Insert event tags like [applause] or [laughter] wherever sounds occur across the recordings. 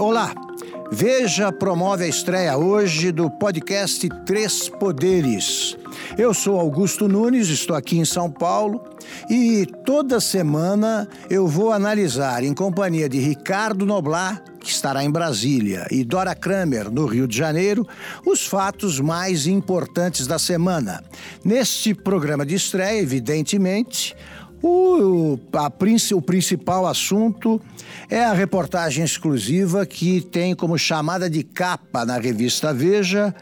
Olá! Veja promove a estreia hoje do podcast Três Poderes. Eu sou Augusto Nunes, estou aqui em São Paulo e toda semana eu vou analisar, em companhia de Ricardo Noblar, que estará em Brasília, e Dora Kramer, no Rio de Janeiro, os fatos mais importantes da semana. Neste programa de estreia, evidentemente, o, a, o principal assunto é a reportagem exclusiva que tem como chamada de capa na revista Veja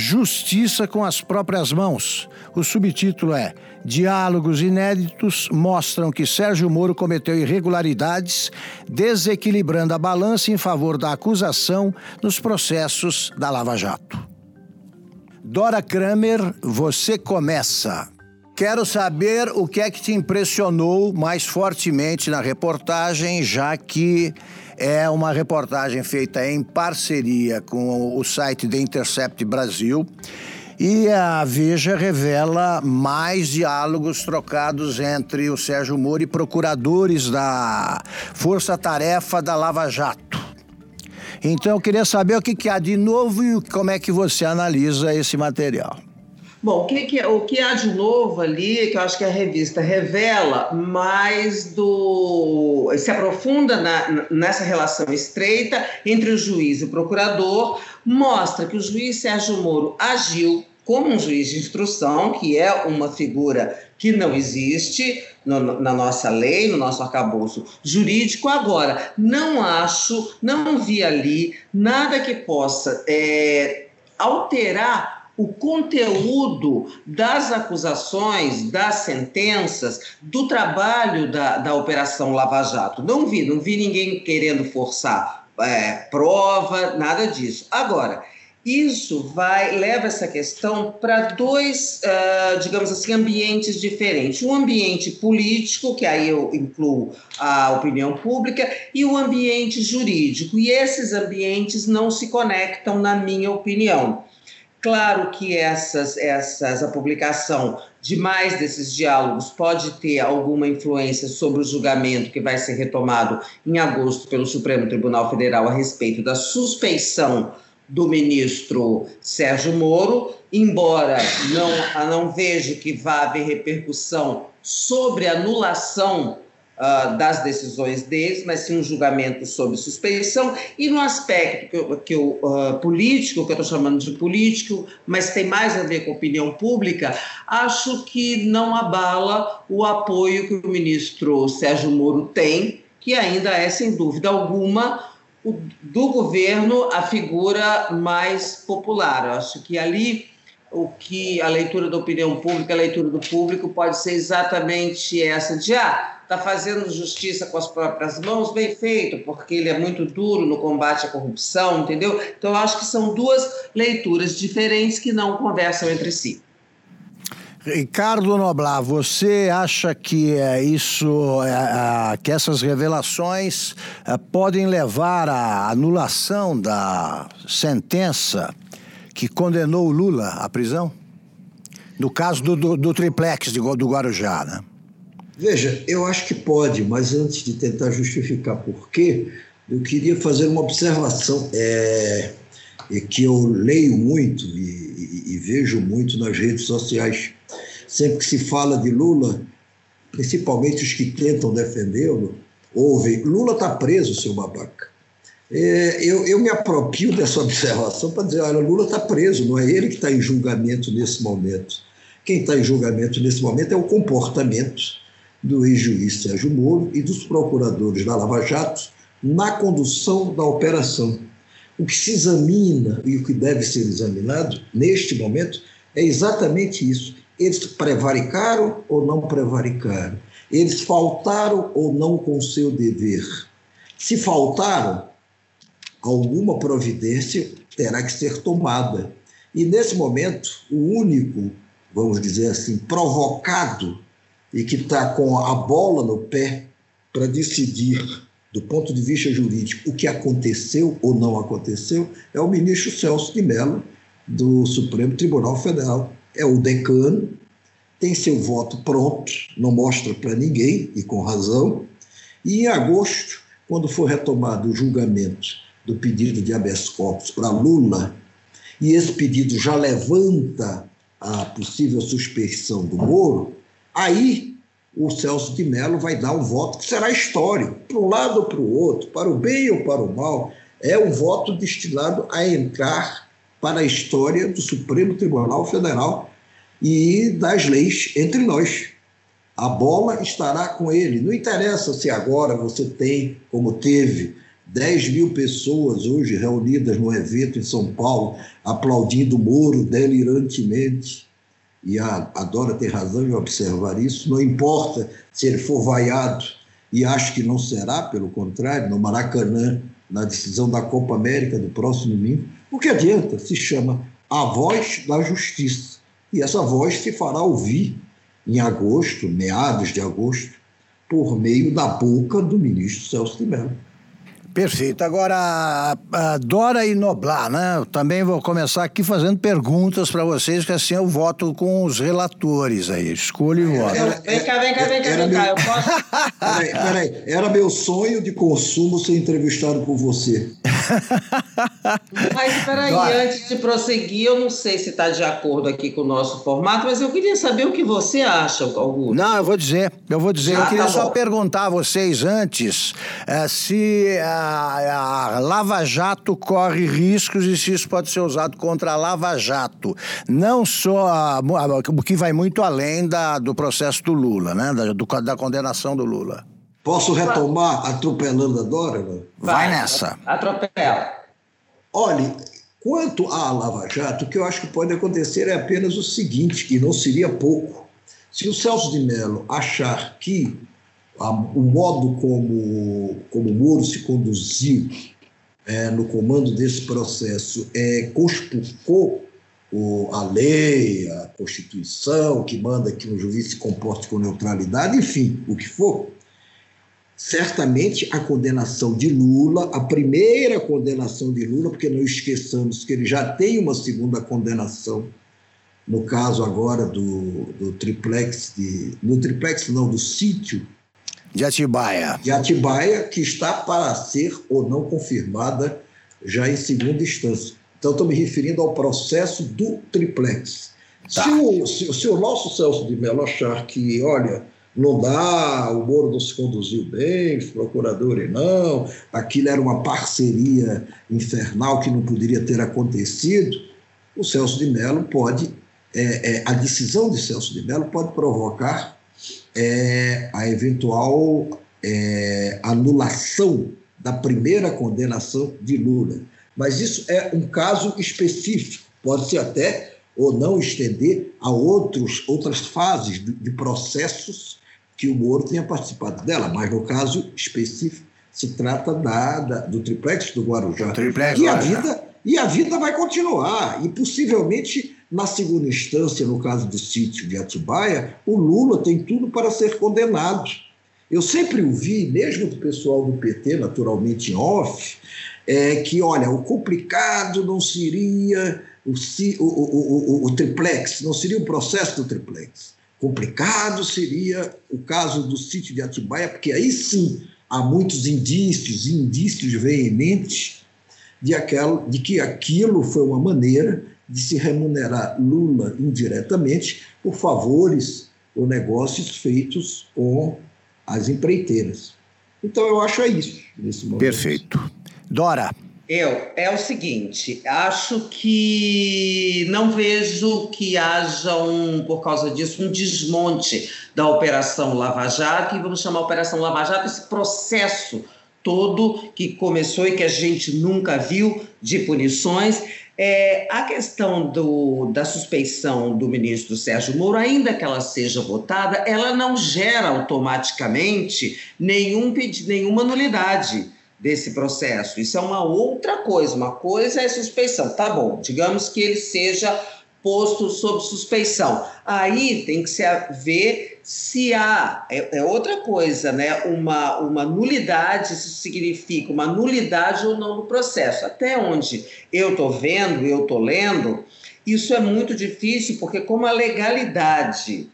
Justiça com as próprias mãos. O subtítulo é Diálogos inéditos mostram que Sérgio Moro cometeu irregularidades, desequilibrando a balança em favor da acusação nos processos da Lava Jato. Dora Kramer, você começa. Quero saber o que é que te impressionou mais fortemente na reportagem, já que é uma reportagem feita em parceria com o site The Intercept Brasil. E a Veja revela mais diálogos trocados entre o Sérgio Moro e procuradores da Força Tarefa da Lava Jato. Então eu queria saber o que, que há de novo e como é que você analisa esse material. Bom, o que, que, o que há de novo ali, que eu acho que a revista revela mais do. se aprofunda na, nessa relação estreita entre o juiz e o procurador, mostra que o juiz Sérgio Moro agiu como um juiz de instrução, que é uma figura que não existe no, na nossa lei, no nosso arcabouço jurídico. Agora, não acho, não vi ali nada que possa é, alterar o conteúdo das acusações, das sentenças, do trabalho da, da Operação Lava Jato. Não vi, não vi ninguém querendo forçar é, prova, nada disso. Agora, isso vai leva essa questão para dois, uh, digamos assim, ambientes diferentes. Um ambiente político, que aí eu incluo a opinião pública, e o ambiente jurídico. E esses ambientes não se conectam, na minha opinião. Claro que essas, essas, a publicação de mais desses diálogos pode ter alguma influência sobre o julgamento que vai ser retomado em agosto pelo Supremo Tribunal Federal a respeito da suspeição do ministro Sérgio Moro, embora não, não vejo que vá haver repercussão sobre anulação uh, das decisões deles, mas sim um julgamento sob suspeição. E no aspecto que, eu, que eu, uh, político, que eu estou chamando de político, mas tem mais a ver com opinião pública, acho que não abala o apoio que o ministro Sérgio Moro tem, que ainda é, sem dúvida alguma, do governo a figura mais popular. Eu acho que ali o que a leitura da opinião pública, a leitura do público pode ser exatamente essa de ah, está fazendo justiça com as próprias mãos, bem feito, porque ele é muito duro no combate à corrupção, entendeu? Então, acho que são duas leituras diferentes que não conversam entre si. Ricardo Noblar, você acha que é isso, é, é, que essas revelações podem levar à anulação da sentença que condenou Lula à prisão? No caso do, do, do triplex de, do Guarujá, né? Veja, eu acho que pode, mas antes de tentar justificar por quê, eu queria fazer uma observação é, é que eu leio muito e, e, e, vejo muito nas redes sociais. Sempre que se fala de Lula, principalmente os que tentam defendê-lo, ouvem: Lula está preso, seu babaca. É, eu, eu me apropio dessa [laughs] observação para dizer: olha, Lula está preso, não é ele que está em julgamento nesse momento. Quem está em julgamento nesse momento é o comportamento do ex-juiz Sérgio Moro e dos procuradores da Lava Jato na condução da operação. O que se examina e o que deve ser examinado neste momento é exatamente isso. Eles prevaricaram ou não prevaricaram? Eles faltaram ou não com o seu dever? Se faltaram, alguma providência terá que ser tomada. E nesse momento, o único, vamos dizer assim, provocado e que está com a bola no pé para decidir, do ponto de vista jurídico, o que aconteceu ou não aconteceu, é o ministro Celso de Mello, do Supremo Tribunal Federal. É o decano, tem seu voto pronto, não mostra para ninguém, e com razão. E em agosto, quando for retomado o julgamento do pedido de habeas corpus para Lula, e esse pedido já levanta a possível suspeição do Moro, aí o Celso de Mello vai dar um voto que será histórico, para um lado ou para o outro, para o bem ou para o mal. É um voto destinado a entrar para a história do Supremo Tribunal Federal e das leis entre nós. A bola estará com ele. Não interessa se agora você tem, como teve, 10 mil pessoas hoje reunidas no evento em São Paulo, aplaudindo Moro delirantemente. E a, a Dora tem razão em observar isso. Não importa se ele for vaiado, e acho que não será, pelo contrário, no Maracanã, na decisão da Copa América do próximo domingo. O que adianta? Se chama a voz da justiça. E essa voz se fará ouvir em agosto, meados de agosto, por meio da boca do ministro Celso de Mello. Perfeito. Agora, a Dora e Noblar, né? Eu também vou começar aqui fazendo perguntas para vocês, que assim eu voto com os relatores aí. Escolho e voto. Vem cá, vem cá, vem cá, vem cá. Eu posso... [laughs] Peraí, peraí. Era meu sonho de consumo ser entrevistado por você. Mas peraí, antes de prosseguir, eu não sei se está de acordo aqui com o nosso formato, mas eu queria saber o que você acha, Augusto. Não, eu vou dizer, eu vou dizer. Ah, eu queria tá só perguntar a vocês antes eh, se a, a Lava Jato corre riscos e se isso pode ser usado contra a Lava Jato. Não só a- a- o que vai muito além da, do processo do Lula, né? Da, do- da condenação do Lula. Posso retomar atropelando a Dora? Não? Vai nessa. Atropela. Olhe, quanto à Lava Jato, o que eu acho que pode acontecer é apenas o seguinte, e não seria pouco. Se o Celso de Mello achar que a- o modo como, como Moro se conduziu é, no comando desse processo é, o- a lei, a Constituição, que manda que um juiz se comporte com neutralidade, enfim, o que for, certamente a condenação de Lula, a primeira condenação de Lula, porque não esqueçamos que ele já tem uma segunda condenação, no caso agora do, do triplex, de, no triplex não, do sítio De Atibaia. de Atibaia, que está para ser ou não confirmada já em segunda instância. Então, estou me referindo ao processo do triplex. Tá. Se, o, se, se o nosso Celso de Mello achar que, olha, não dá, o Moro não se conduziu bem, os procuradores não, aquilo era uma parceria infernal que não poderia ter acontecido, o Celso de Mello pode, é, é, a decisão de Celso de Mello pode provocar é, a eventual é, anulação da primeira condenação de Lula. Mas isso é um caso específico, pode se até ou não estender a outros, outras fases de, de processos que o Moro tenha participado dela, mas no caso específico se trata da, da- do triplex do Guarujá. Triplex e, a vida, e a vida vai continuar, e possivelmente na segunda instância, no caso do sítio de Atibaia, o Lula tem tudo para ser condenado. Eu sempre ouvi, mesmo do pessoal do PT, naturalmente em off, é, que, olha, o complicado não seria o, o, o, o, o triplex, não seria o processo do triplex. Complicado seria o caso do sítio de Atibaia, porque aí sim há muitos indícios, indícios veementes de, aquela, de que aquilo foi uma maneira de se remunerar Lula indiretamente por favores ou negócios feitos com as empreiteiras. Então eu acho é isso nesse momento. Perfeito. Dora, Eu, é o seguinte, acho que não vejo que haja um, por causa disso, um desmonte da Operação Lava Jato, e vamos chamar a Operação Lava Jato esse processo todo que começou e que a gente nunca viu de punições. É, a questão do, da suspeição do ministro Sérgio Moro, ainda que ela seja votada, ela não gera automaticamente nenhum, nenhuma nulidade desse processo. Isso é uma outra coisa. Uma coisa é suspeição. Tá bom, digamos que ele seja posto sob suspeição. Aí tem que se ver se há, é, é, outra coisa, né? Uma, uma nulidade, isso significa uma nulidade ou não no processo. Até onde eu estou vendo, eu estou lendo, isso é muito difícil, porque como a legalidade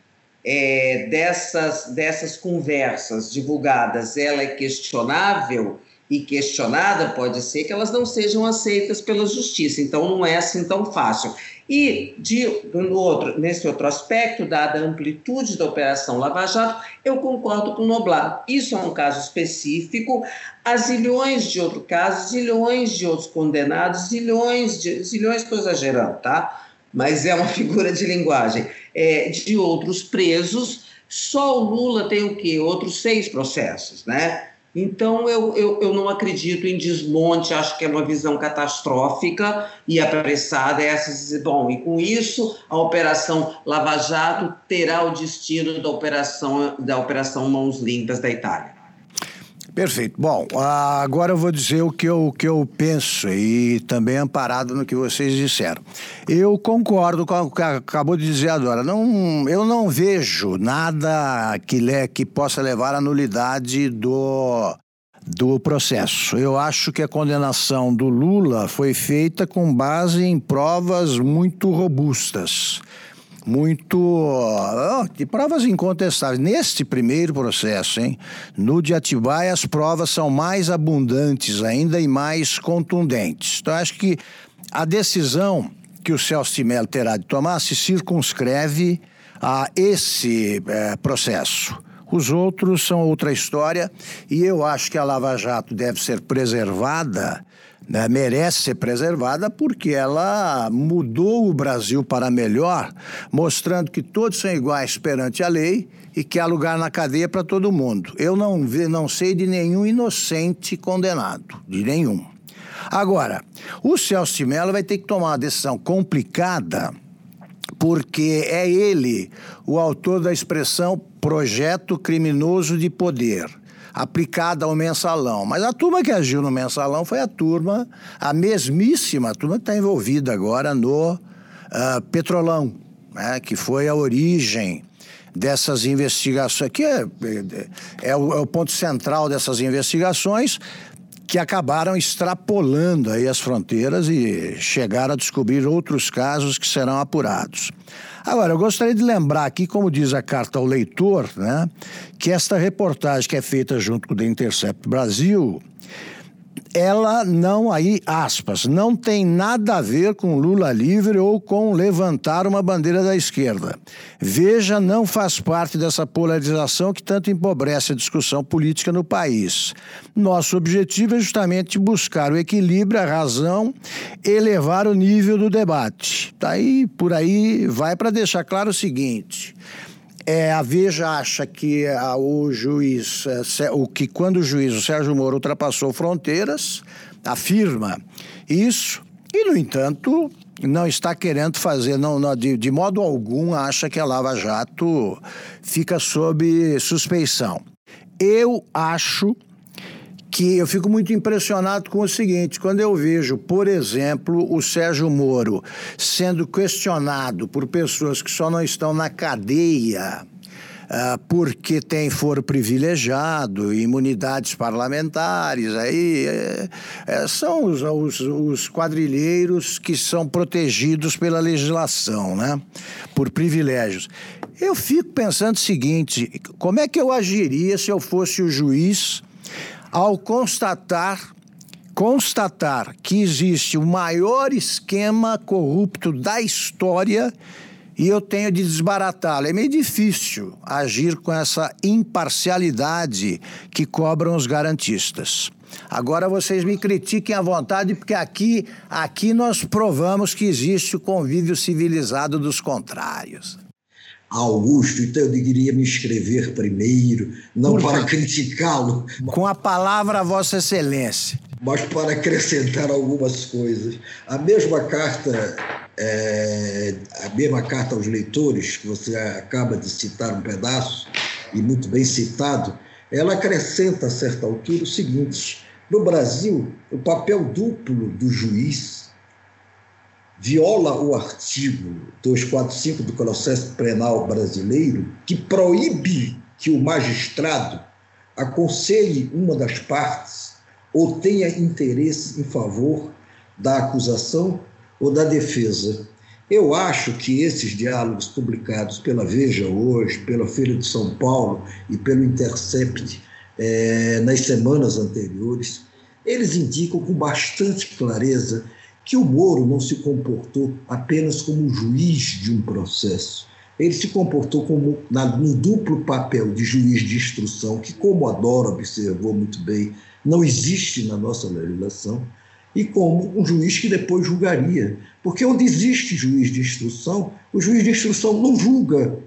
é, dessas, dessas conversas divulgadas ela é questionável, e questionada, pode ser que elas não sejam aceitas pela justiça. Então, não é assim tão fácil. E, de, no outro, nesse outro aspecto, dada a amplitude da Operação Lava Jato, eu concordo com o Noblar. Isso é um caso específico. Há zilhões de outros casos, zilhões de outros condenados, zilhões de. zilhões, estou exagerando, tá? Mas é uma [laughs] figura de linguagem. É, de outros presos. Só o Lula tem o quê? Outros seis processos, né? Então, eu, eu, eu não acredito em desmonte, acho que é uma visão catastrófica e apressada. Essas, bom, e com isso, a Operação Lava Jato terá o destino da Operação, da operação Mãos Limpas da Itália. Perfeito. Bom, agora eu vou dizer o que eu, o que eu penso e também amparado no que vocês disseram. Eu concordo com o que acabou de dizer agora. Não, eu não vejo nada que, le, que possa levar à nulidade do, do processo. Eu acho que a condenação do Lula foi feita com base em provas muito robustas muito de provas incontestáveis. Neste primeiro processo, hein, no de Atibaia, as provas são mais abundantes ainda e mais contundentes. Então, acho que a decisão que o Celso de Mello terá de tomar se circunscreve a esse é, processo. Os outros são outra história e eu acho que a Lava Jato deve ser preservada né, merece ser preservada porque ela mudou o Brasil para melhor, mostrando que todos são iguais perante a lei e que há lugar na cadeia para todo mundo. Eu não, não sei de nenhum inocente condenado, de nenhum. Agora, o Celso de Mello vai ter que tomar uma decisão complicada, porque é ele o autor da expressão projeto criminoso de poder aplicada ao mensalão. Mas a turma que agiu no mensalão foi a turma, a mesmíssima turma que está envolvida agora no uh, Petrolão, né, que foi a origem dessas investigações, que é, é, é, o, é o ponto central dessas investigações, que acabaram extrapolando aí as fronteiras e chegaram a descobrir outros casos que serão apurados. Agora, eu gostaria de lembrar aqui, como diz a carta ao leitor, né, que esta reportagem que é feita junto com o The Intercept Brasil ela não, aí, aspas, não tem nada a ver com Lula livre ou com levantar uma bandeira da esquerda. Veja, não faz parte dessa polarização que tanto empobrece a discussão política no país. Nosso objetivo é justamente buscar o equilíbrio, a razão, elevar o nível do debate. Daí, tá por aí, vai para deixar claro o seguinte. É, a Veja acha que a, o juiz, é, o que quando o juiz o Sérgio Moro ultrapassou fronteiras, afirma isso, e, no entanto, não está querendo fazer, não, não de, de modo algum, acha que a Lava Jato fica sob suspeição. Eu acho que eu fico muito impressionado com o seguinte: quando eu vejo, por exemplo, o Sérgio Moro sendo questionado por pessoas que só não estão na cadeia. Uh, porque tem foro privilegiado, imunidades parlamentares, aí é, é, são os, os, os, quadrilheiros que são protegidos pela legislação, né? Por privilégios. Eu fico pensando o seguinte: como é que eu agiria se eu fosse o juiz ao constatar constatar que existe o maior esquema corrupto da história e eu tenho de desbaratá-lo. É meio difícil agir com essa imparcialidade que cobram os garantistas. Agora vocês me critiquem à vontade, porque aqui, aqui nós provamos que existe o convívio civilizado dos contrários. Augusto, então eu deveria me escrever primeiro, não para criticá-lo. Com a palavra, Vossa Excelência. Mas para acrescentar algumas coisas. A mesma carta, é, a mesma carta aos leitores, que você acaba de citar um pedaço, e muito bem citado, ela acrescenta a certa altura o seguinte: no Brasil, o papel duplo do juiz viola o artigo 245 do processo penal brasileiro, que proíbe que o magistrado aconselhe uma das partes ou tenha interesse em favor da acusação ou da defesa. Eu acho que esses diálogos publicados pela Veja hoje, pela Feira de São Paulo e pelo Intercept é, nas semanas anteriores, eles indicam com bastante clareza que o Moro não se comportou apenas como juiz de um processo. Ele se comportou como na, no duplo papel de juiz de instrução, que, como a Dora observou muito bem, não existe na nossa legislação, e como um juiz que depois julgaria. Porque onde existe juiz de instrução, o juiz de instrução não julga.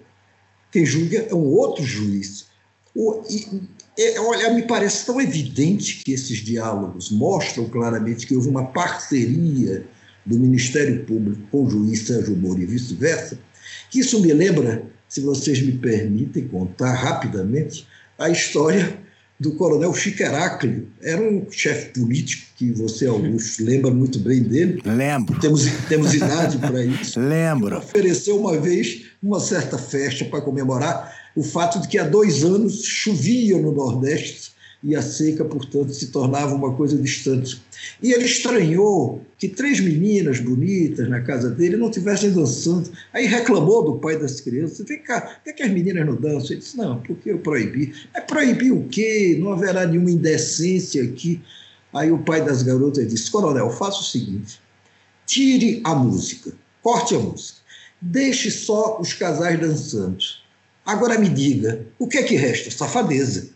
Quem julga é um outro juiz. O, e, é, olha, me parece tão evidente que esses diálogos mostram claramente que houve uma parceria do Ministério Público com o juiz Sérgio Moro e vice-versa, que isso me lembra, se vocês me permitem contar rapidamente, a história do coronel Chico Heráclio. Era um chefe político que você, Augusto, lembra muito bem dele. Lembro. Temos, temos idade para [laughs] isso. Lembro. Ofereceu uma vez uma certa festa para comemorar o fato de que há dois anos chovia no Nordeste e a seca, portanto, se tornava uma coisa distante. E ele estranhou que três meninas bonitas na casa dele não estivessem dançando. Aí reclamou do pai das crianças: vem cá, por que, é que as meninas não dançam? Ele disse: não, porque eu proibi. É proibir o quê? Não haverá nenhuma indecência aqui. Aí o pai das garotas disse: Coronel, faça o seguinte: tire a música, corte a música, deixe só os casais dançando. Agora me diga, o que é que resta? Safadeza.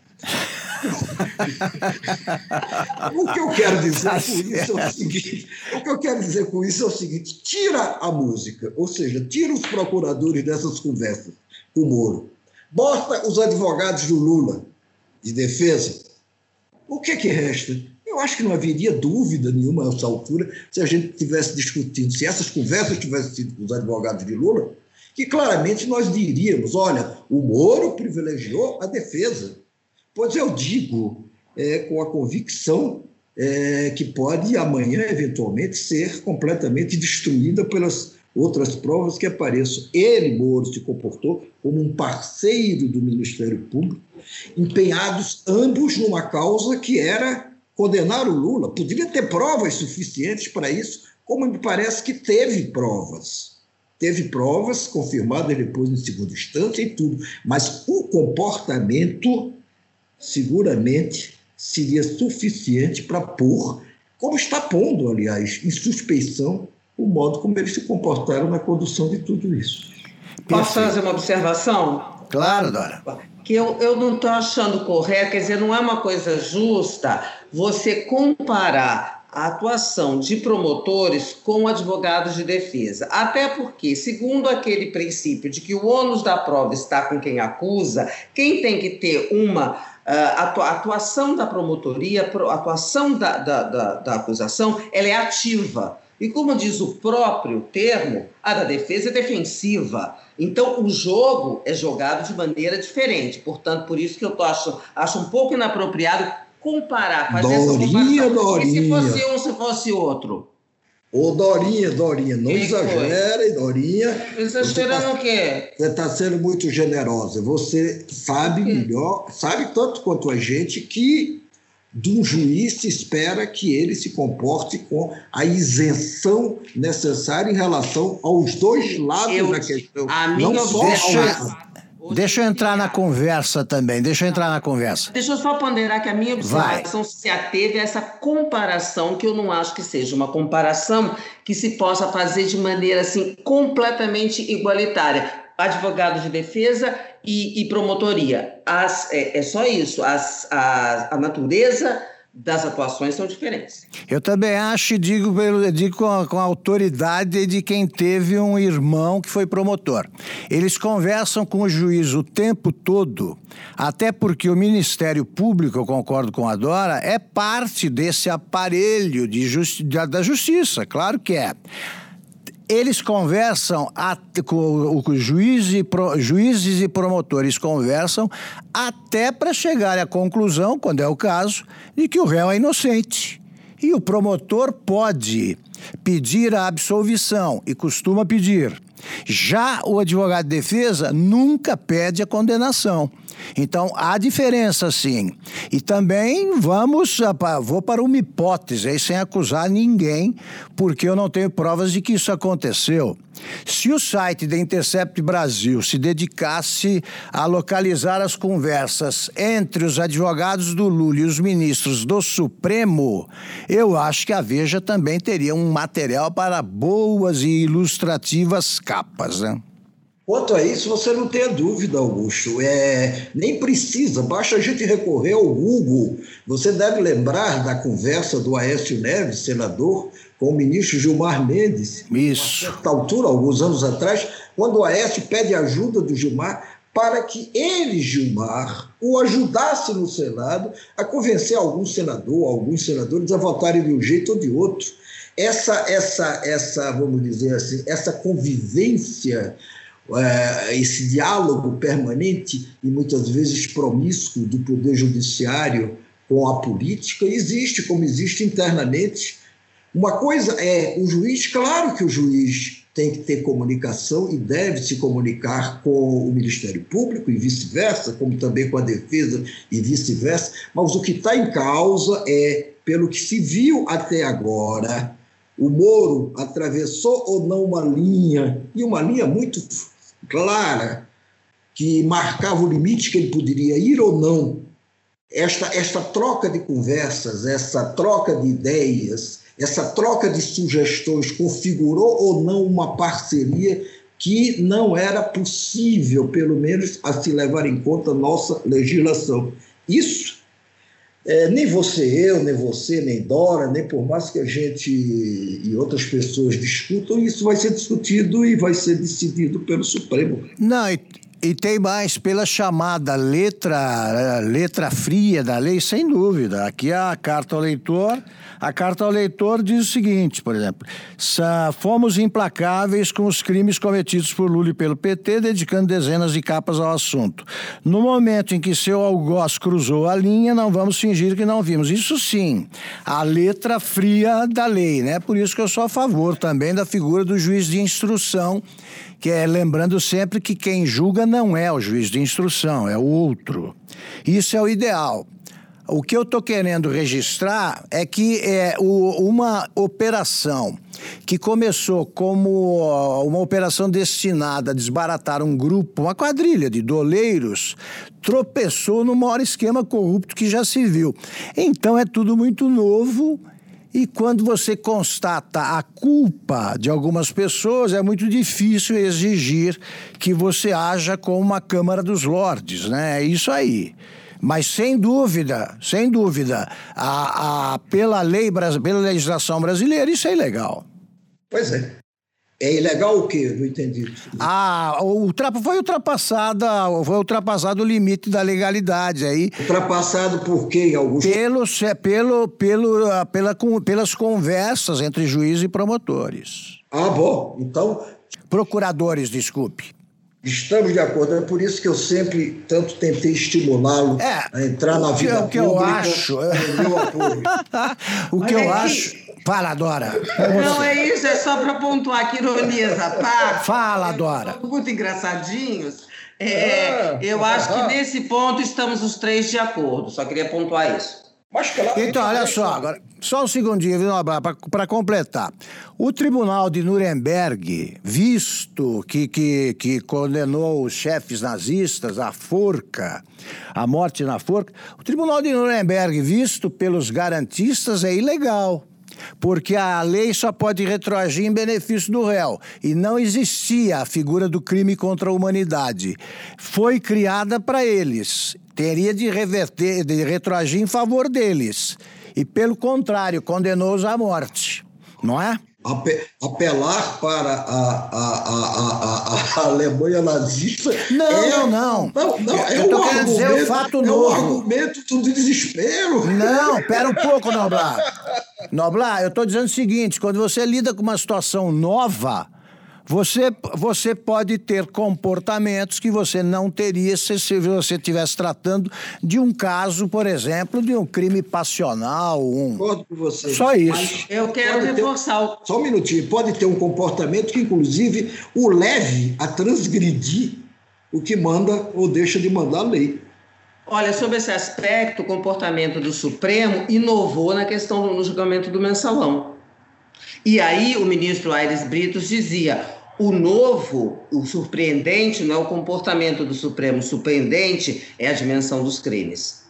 o que eu quero dizer tá com isso é o seguinte: o que eu quero dizer com isso é o seguinte: tira a música, ou seja, tira os procuradores dessas conversas com o Moro, bota os advogados do Lula de defesa. O que é que resta? Eu acho que não haveria dúvida nenhuma nessa altura se a gente tivesse discutindo, se essas conversas tivessem sido com os advogados de Lula, que claramente nós diríamos: olha, o Moro privilegiou a defesa. Pois eu digo é, com a convicção é, que pode amanhã, eventualmente, ser completamente destruída pelas outras provas que apareçam. Ele, Moro, se comportou como um parceiro do Ministério Público, empenhados ambos numa causa que era condenar o Lula. Poderia ter provas suficientes para isso, como me parece que teve provas. Teve provas confirmadas depois em segunda instância e tudo, mas o comportamento seguramente seria suficiente para pôr, como está pondo, aliás, em suspeição o modo como eles se comportaram na condução de tudo isso. Posso fazer uma observação? Claro, Dora. Que eu, eu não estou achando correto, quer dizer, não é uma coisa justa você comparar a atuação de promotores com advogados de defesa. Até porque, segundo aquele princípio de que o ônus da prova está com quem acusa, quem tem que ter uma a atuação da promotoria, atuação da, da, da, da, acusação, ela é ativa. E como diz o próprio termo, a da defesa é defensiva. Então, o jogo é jogado de maneira diferente. Portanto, por isso que eu acho, acho um pouco inapropriado comparar, fazer Dorinha, essa comparação. E se fosse um, se fosse outro? Ô, Dorinha, Dorinha, não que exagere, foi? Dorinha. Exagerando tá, o quê? Você está sendo muito generosa. Você sabe melhor, sabe tanto quanto a gente que de um juiz se espera que ele se comporte com a isenção necessária em relação aos dois lados eu, da questão. A minha não só Deixa eu entrar na conversa também, deixa eu entrar na conversa. Deixa eu só ponderar que a minha observação Vai. se ateve a essa comparação, que eu não acho que seja uma comparação que se possa fazer de maneira assim completamente igualitária. Advogado de defesa e, e promotoria. As, é, é, só isso. As, a, a natureza das atuações são diferentes. Eu também acho e digo, digo com, a, com a autoridade de quem teve um irmão que foi promotor. Eles conversam com o juiz o tempo todo, até porque o Ministério Público, eu concordo com a Dora, é parte desse aparelho de justi da justiça, claro que é eles conversam com o juiz e pro, juízes e promotores conversam até para chegar à conclusão, quando é o caso, de que o réu é inocente E o promotor pode pedir a absolvição e costuma pedir. Já o advogado de defesa nunca pede a condenação. Então há diferença sim. E também vamos, vou para uma hipótese aí sem acusar ninguém, porque eu não tenho provas de que isso aconteceu. Se o site da Intercept Brasil se dedicasse a localizar as conversas entre os advogados do Lula e os ministros do Supremo, eu acho que a Veja também teria um material para boas e ilustrativas capas, né? Quanto a isso, você não tenha dúvida, Augusto. É, nem precisa, basta a gente recorrer ao Google. Você deve lembrar da conversa do Aécio Neves, senador, com o ministro Gilmar Mendes. Isso. A certa altura, alguns anos atrás, quando o Aécio pede ajuda do Gilmar para que ele, Gilmar, o ajudasse no Senado a convencer algum senador, alguns senadores a votarem de um jeito ou de outro. Essa, essa, essa, vamos dizer assim, essa convivência é, esse diálogo permanente e muitas vezes promíscuo do poder judiciário com a política existe, como existe internamente. Uma coisa é o juiz, claro que o juiz tem que ter comunicação e deve se comunicar com o Ministério Público e vice-versa, como também com a defesa e vice-versa, mas o que está em causa é, pelo que se viu até agora, o Moro atravessou ou não uma linha, e uma linha muito clara que marcava o limite que ele poderia ir ou não. Esta, esta troca de conversas, essa troca de ideias, essa troca de sugestões configurou ou não uma parceria que não era possível, pelo menos, a se levar em conta nossa legislação. Isso é, nem você, eu, nem você, nem Dora, nem por mais que a gente e outras pessoas discutam, isso vai ser discutido e vai ser decidido pelo Supremo. Não, e, e tem mais, pela chamada letra, letra fria da lei, sem dúvida. Aqui a carta ao leitor a carta ao leitor diz o seguinte, por exemplo: fomos implacáveis com os crimes cometidos por Lula e pelo PT, dedicando dezenas de capas ao assunto. No momento em que seu algoz cruzou a linha, não vamos fingir que não vimos. Isso sim, a letra fria da lei, né? Por isso que eu sou a favor também da figura do juiz de instrução que é lembrando sempre que quem julga não é o juiz de instrução, é o outro. Isso é o ideal. O que eu estou querendo registrar é que é uma operação que começou como uma operação destinada a desbaratar um grupo, uma quadrilha de doleiros, tropeçou no maior esquema corrupto que já se viu. Então é tudo muito novo. E quando você constata a culpa de algumas pessoas, é muito difícil exigir que você haja como uma Câmara dos Lordes, né? É isso aí. Mas sem dúvida, sem dúvida, a, a, pela lei, pela legislação brasileira, isso é ilegal. Pois é. É ilegal o quê? Não entendi. Ah, o foi ultrapassada, foi ultrapassado o limite da legalidade aí. Ultrapassado por quê, Augusto? Pelo, pelo, pelo, pela, pelas conversas entre juízes e promotores. Ah, bom. Então. Procuradores, desculpe. Estamos de acordo. É por isso que eu sempre tanto tentei estimulá-lo é, a entrar na vida o que pública. Eu acho. o que eu acho. [laughs] Fala, Dora. Não, é isso, é só para pontuar que ironias à parte. Fala, Dora. Muito engraçadinhos. É, ah, eu acho que nesse ponto estamos os três de acordo. Só queria pontuar isso. Então, olha só, agora, só um segundinho, para completar. O Tribunal de Nuremberg, visto que, que, que condenou os chefes nazistas à forca, à morte na forca, o Tribunal de Nuremberg, visto pelos garantistas, é ilegal porque a lei só pode retroagir em benefício do réu e não existia a figura do crime contra a humanidade. Foi criada para eles, teria de reverter, de retroagir em favor deles e pelo contrário condenou-os à morte, não é? Apelar para a, a, a, a, Alemanha nazista. Não, é, não, não. Não. É eu estou querendo dizer o fato é novo. É um argumento do desespero. Não, pera um pouco, Noblar. Noblar, eu estou dizendo o seguinte: quando você lida com uma situação nova, você, você pode ter comportamentos que você não teria se, se você estivesse tratando de um caso, por exemplo, de um crime passional. Um... Concordo com você. Só isso. Eu quero reforçar. Ter, só um minutinho. Pode ter um comportamento que, inclusive, o leve a transgredir o que manda ou deixa de mandar a lei. Olha, sobre esse aspecto, o comportamento do Supremo inovou na questão do julgamento do mensalão. E aí o ministro Aires Britos dizia: o novo, o surpreendente, não é o comportamento do Supremo, o surpreendente é a dimensão dos crimes.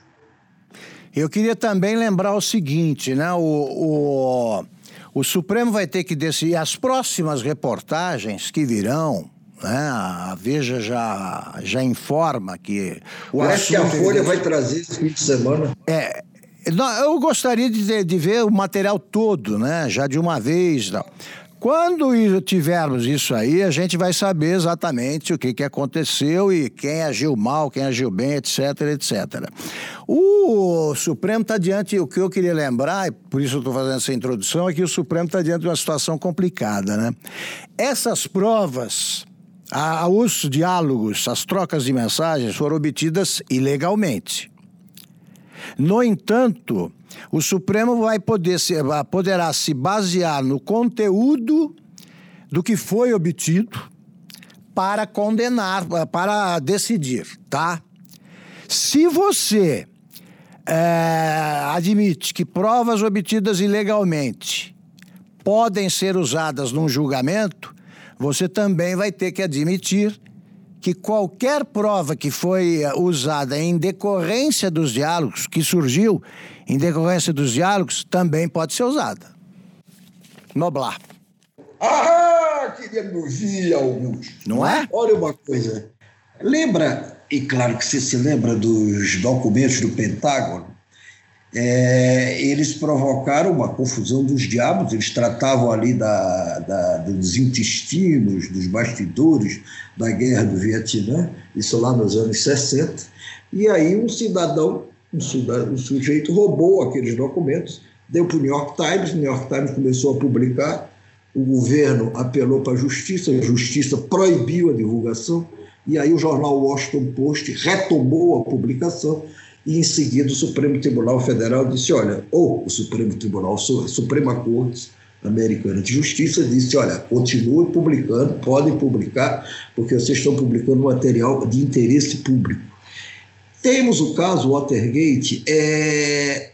Eu queria também lembrar o seguinte, né? O, o, o Supremo vai ter que decidir as próximas reportagens que virão né? A Veja já, já informa que. O Parece que a Folha vai trazer esse fim de semana. É. Eu gostaria de, de ver o material todo, né? Já de uma vez. Não. Quando tivermos isso aí, a gente vai saber exatamente o que, que aconteceu e quem agiu mal, quem agiu bem, etc, etc. O Supremo está diante, o que eu queria lembrar, e por isso eu estou fazendo essa introdução, é que o Supremo está diante de uma situação complicada, né? Essas provas os diálogos, as trocas de mensagens foram obtidas ilegalmente. No entanto, o Supremo vai poder se, poderá se basear no conteúdo do que foi obtido para condenar, para decidir, tá? Se você é, admite que provas obtidas ilegalmente podem ser usadas num julgamento, você também vai ter que admitir que qualquer prova que foi eh, usada em decorrência dos diálogos, que surgiu em decorrência dos diálogos, também pode ser usada. Noblar. Ah, que demagogia, Augusto. Não é? Olha uma coisa. Lembra, e claro que você se lembra dos documentos do Pentágono, é, eles provocaram uma confusão dos diabos, eles tratavam ali da, da, dos intestinos, dos bastidores da guerra do Vietnã, isso lá nos anos 60, e aí um cidadão, um, cidadão, um sujeito roubou aqueles documentos, deu para o New York Times, o New York Times começou a publicar, o governo apelou para a justiça, a justiça proibiu a divulgação, e aí o jornal Washington Post retomou a publicação, e em seguida o Supremo Tribunal Federal disse, olha, ou o Supremo Tribunal, a Suprema Corte Americana de Justiça disse, olha, continue publicando, podem publicar, porque vocês estão publicando material de interesse público. Temos o caso Watergate. É...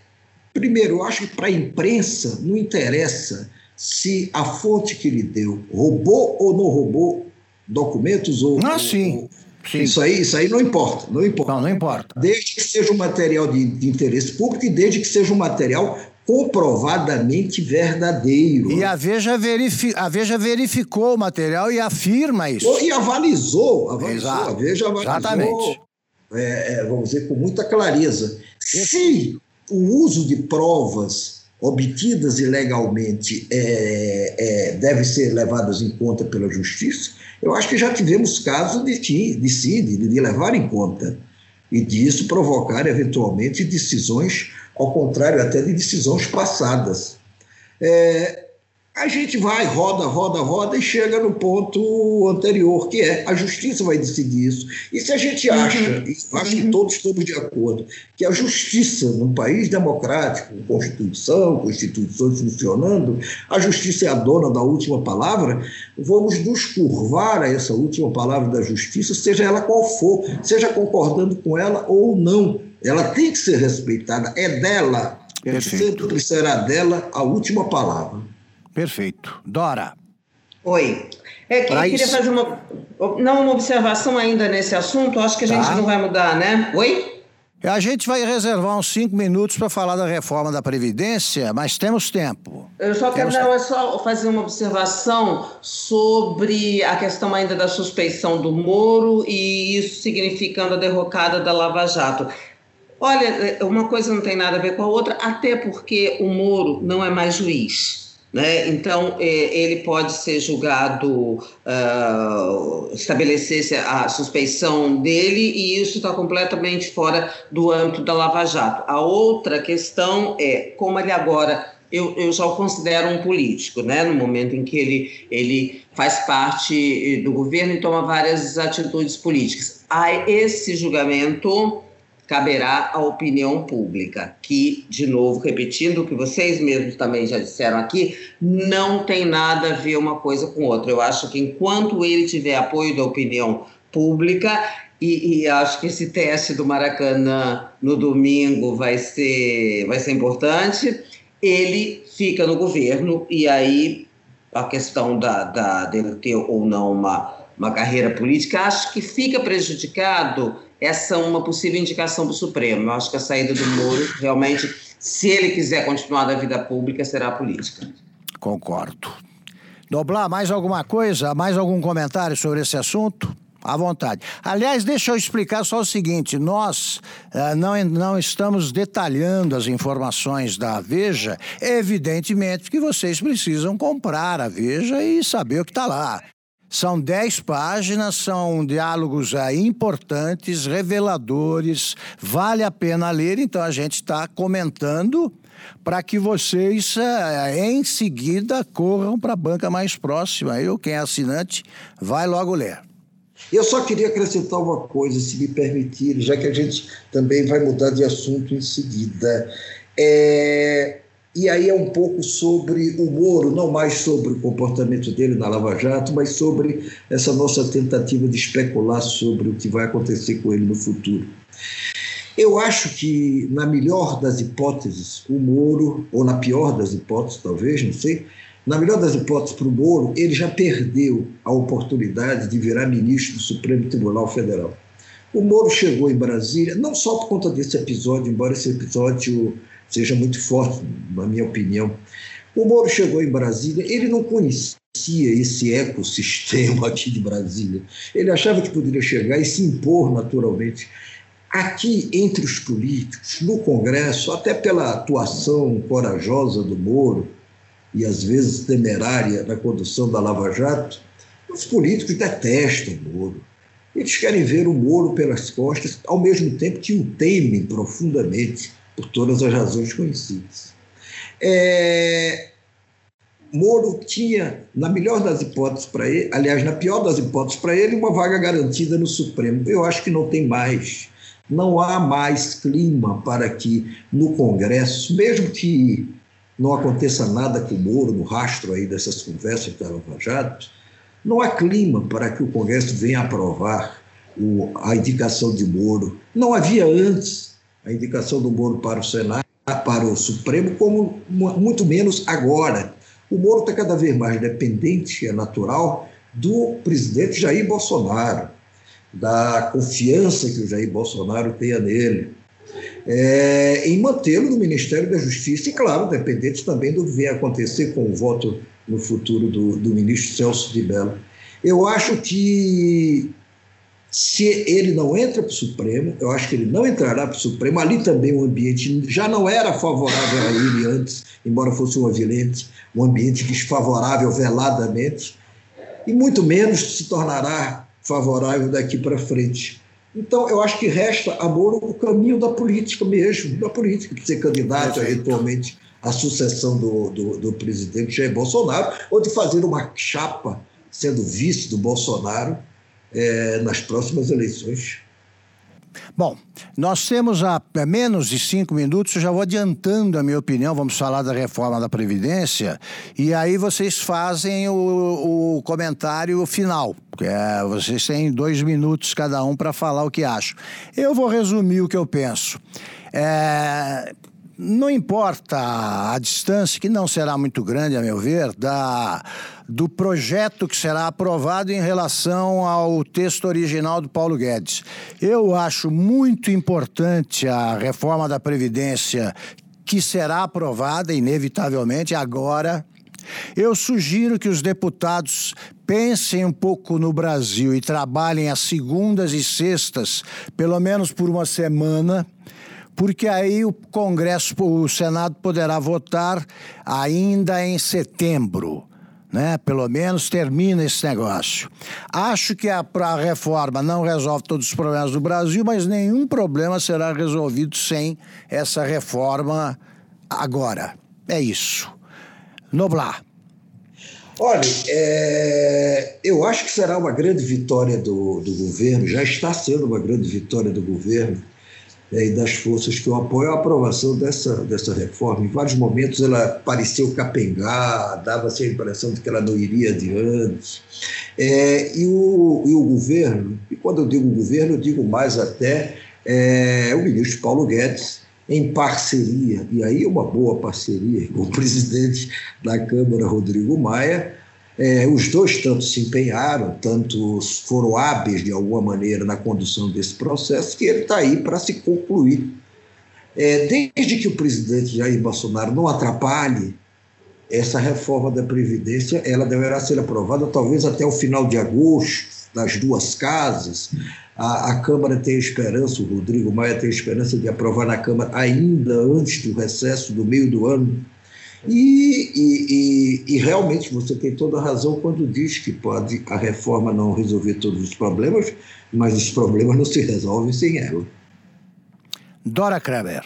Primeiro, eu acho que para a imprensa não interessa se a fonte que lhe deu roubou ou não roubou documentos ou, ah, sim. ou Sim. Isso aí, isso aí não importa, não importa. Não, não importa. Desde que seja um material de, de interesse público e desde que seja um material comprovadamente verdadeiro. E a Veja, verifi a Veja verificou o material e afirma isso. E avalizou, avalizou Exato. a Veja avalizou, Exatamente. É, é, vamos dizer, com muita clareza. Se o uso de provas obtidas ilegalmente é, é, deve ser levadas em conta pela justiça, eu acho que já tivemos casos de, de CID, de levar em conta, e disso provocar, eventualmente, decisões, ao contrário até de decisões passadas. É, a gente vai, roda, roda, roda e chega no ponto anterior, que é a justiça vai decidir isso. E se a gente acha, uhum. acho que todos estamos de acordo, que a justiça num país democrático, com Constituição, Constituições funcionando, a justiça é a dona da última palavra, vamos nos curvar a essa última palavra da justiça, seja ela qual for, seja concordando com ela ou não. Ela tem que ser respeitada, é dela, sempre será dela a última palavra. Perfeito. Dora. Oi. É que eu queria fazer uma, não uma observação ainda nesse assunto, acho que a gente tá. não vai mudar, né? Oi? A gente vai reservar uns cinco minutos para falar da reforma da Previdência, mas temos tempo. Eu só temos quero é só fazer uma observação sobre a questão ainda da suspeição do Moro e isso significando a derrocada da Lava Jato. Olha, uma coisa não tem nada a ver com a outra, até porque o Moro não é mais juiz. Né? Então, é, ele pode ser julgado, uh, estabelecer-se a suspeição dele, e isso está completamente fora do âmbito da Lava Jato. A outra questão é como ele agora eu, eu já o considero um político, né? No momento em que ele, ele faz parte do governo e toma várias atitudes políticas. A esse julgamento caberá à opinião pública, que, de novo, repetindo o que vocês mesmos também já disseram aqui, não tem nada a ver uma coisa com outra. Eu acho que enquanto ele tiver apoio da opinião pública, e, e, acho que esse teste do Maracanã no domingo vai ser, vai ser importante. Ele fica no governo e aí a questão da, da, dele ter ou não uma, uma carreira política, acho que fica prejudicado essa uma possível indicação do Supremo. Eu acho que a saída do Moro, realmente, se ele quiser continuar na vida pública, será política. Concordo. Noblar, mais alguma coisa? Mais algum comentário sobre esse assunto? À vontade. Aliás, deixa eu explicar só o seguinte: nós uh, não, não estamos detalhando as informações da Veja, evidentemente que vocês precisam comprar a Veja e saber o que está lá. São dez páginas, são diálogos uh, importantes, reveladores, vale a pena ler, então a gente está comentando para que vocês, uh, em seguida, corram para a banca mais próxima. Eu, quem é assinante, vai logo ler. Eu só queria acrescentar uma coisa, se me permitirem, já que a gente também vai mudar de assunto em seguida. É, e aí é um pouco sobre o Moro, não mais sobre o comportamento dele na Lava Jato, mas sobre essa nossa tentativa de especular sobre o que vai acontecer com ele no futuro. Eu acho que, na melhor das hipóteses, o Moro, ou na pior das hipóteses, talvez, não sei, na melhor das hipóteses para o Moro, ele já perdeu a oportunidade de virar ministro do Supremo Tribunal Federal. O Moro chegou em Brasília, não só por conta desse episódio, embora esse episódio seja muito forte, na minha opinião. O Moro chegou em Brasília, ele não conhecia esse ecossistema aqui de Brasília. Ele achava que poderia chegar e se impor naturalmente. Aqui, entre os políticos, no Congresso, até pela atuação corajosa do Moro, e às vezes temerária na condução da Lava Jato, os políticos detestam o Moro. Eles querem ver o Moro pelas costas, ao mesmo tempo que o temem profundamente, por todas as razões conhecidas. É... Moro tinha, na melhor das hipóteses para ele, aliás, na pior das hipóteses para ele, uma vaga garantida no Supremo. Eu acho que não tem mais. Não há mais clima para que no Congresso, mesmo que não aconteça nada com o Moro no rastro aí dessas conversas Jato, não há clima para que o Congresso venha aprovar o, a indicação de Moro. Não havia antes a indicação do Moro para o Senado, para o Supremo, como muito menos agora. O Moro está cada vez mais dependente, é natural, do presidente Jair Bolsonaro, da confiança que o Jair Bolsonaro tenha nele é, em mantê-lo no Ministério da Justiça e, claro, dependente também do que venha acontecer com o voto no futuro do, do ministro Celso de Mello. Eu acho que se ele não entra para o Supremo, eu acho que ele não entrará para o Supremo. Ali também o ambiente já não era favorável a ele antes, embora fosse um avilente, um ambiente desfavorável veladamente, e muito menos se tornará favorável daqui para frente. Então, eu acho que resta a Moro o caminho da política mesmo, da política, de ser candidato eventualmente à sucessão do, do, do, presidente Jair Bolsonaro, ou de fazer uma chapa sendo vice do Bolsonaro é, nas próximas eleições. Bom, nós temos a menos de cinco minutos, eu já vou adiantando a minha opinião, vamos falar da reforma da Previdência, e aí vocês fazem o, o comentário final. É, vocês têm dois minutos cada um para falar o que acham. Eu vou resumir o que eu penso. É, não importa a distância, que não será muito grande, a meu ver, da, do projeto que será aprovado em relação ao texto original do Paulo Guedes. Eu acho muito importante a reforma da Previdência que será aprovada, inevitavelmente, agora. Eu sugiro que os deputados pensem um pouco no Brasil e trabalhem às segundas e sextas, pelo menos por uma semana porque aí o Congresso, o Senado poderá votar ainda em setembro. Né? Pelo menos termina esse negócio. Acho que a, a reforma não resolve todos os problemas do Brasil, mas nenhum problema será resolvido sem essa reforma agora. é isso. Noblar. Olha, é, eu acho que será uma grande vitória do, do governo, já está sendo uma grande vitória do governo e das forças que o apoiam a aprovação dessa, dessa reforma. Em vários momentos ela pareceu capengar, dava-se a impressão de que ela não iria adiante. É, e, o, e o governo, e quando eu digo governo, eu digo mais até é, o ministro Paulo Guedes, em parceria, e aí uma boa parceria com o presidente da Câmara, Rodrigo Maia. É, os dois tanto se empenharam, tanto foram hábeis de alguma maneira na condução desse processo, que ele está aí para se concluir. É, desde que o presidente Jair Bolsonaro não atrapalhe essa reforma da Previdência, ela deverá ser aprovada talvez até o final de agosto, das duas casas. A, a, Câmara tem esperança, o Rodrigo Maia tem esperança de aprovar na Câmara ainda antes do recesso do meio do ano. E, e, e, e realmente você tem toda a razão quando diz que pode a reforma não resolver todos os problemas, mas os problemas não se resolvem sem ela. Dora Kramer.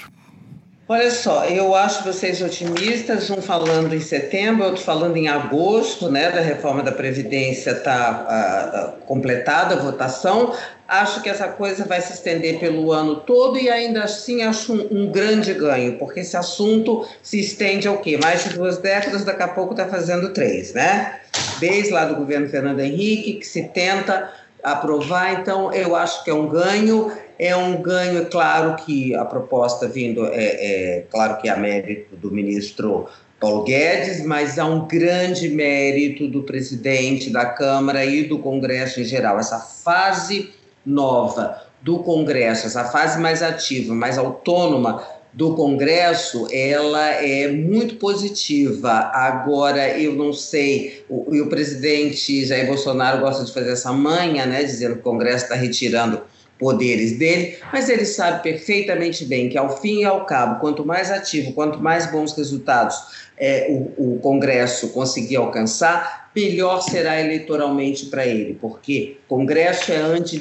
Olha só, eu acho vocês otimistas, um falando em setembro, outro falando em agosto, né, da reforma da Previdência está uh, uh, completada a votação. Acho que essa coisa vai se estender pelo ano todo e ainda assim acho um, um grande ganho, porque esse assunto se estende ao quê? Mais de duas décadas, daqui a pouco está fazendo três, né? Desde lá do governo Fernando Henrique, que se tenta aprovar, então eu acho que é um ganho é um ganho, é claro que a proposta vindo, é, é claro que é a mérito do ministro Paulo Guedes, mas há um grande mérito do presidente da Câmara e do Congresso em geral. Essa fase nova do Congresso, essa fase mais ativa, mais autônoma do Congresso, ela é muito positiva. Agora, eu não sei, o, o presidente Jair Bolsonaro gosta de fazer essa manha, né, dizendo que o Congresso está retirando poderes dele, mas ele sabe perfeitamente bem que, ao fim e ao cabo, quanto mais ativo, quanto mais bons resultados é, o, o Congresso conseguir alcançar, melhor será eleitoralmente para ele, porque Congresso é ente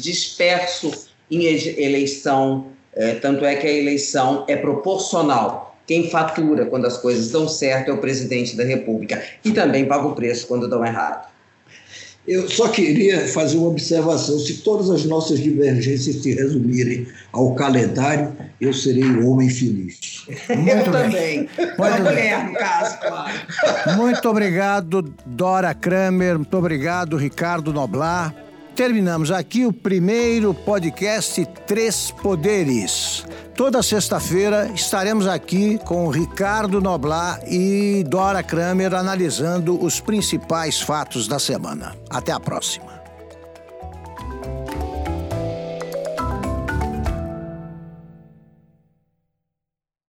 disperso em eleição, é, tanto é que a eleição é proporcional. Quem fatura quando as coisas dão certo é o presidente da República e também paga o preço quando dão errado. Eu só queria fazer uma observação. Se todas as nossas divergências se resumirem ao calendário, eu serei um homem feliz. Muito eu bem. também. Muito mulher, no caso, claro. Muito obrigado, Dora Kramer. Muito obrigado, Ricardo Noblar. Terminamos aqui o primeiro podcast Três Poderes. Toda sexta-feira estaremos aqui com Ricardo Noblar e Dora Kramer analisando os principais fatos da semana. Até a próxima.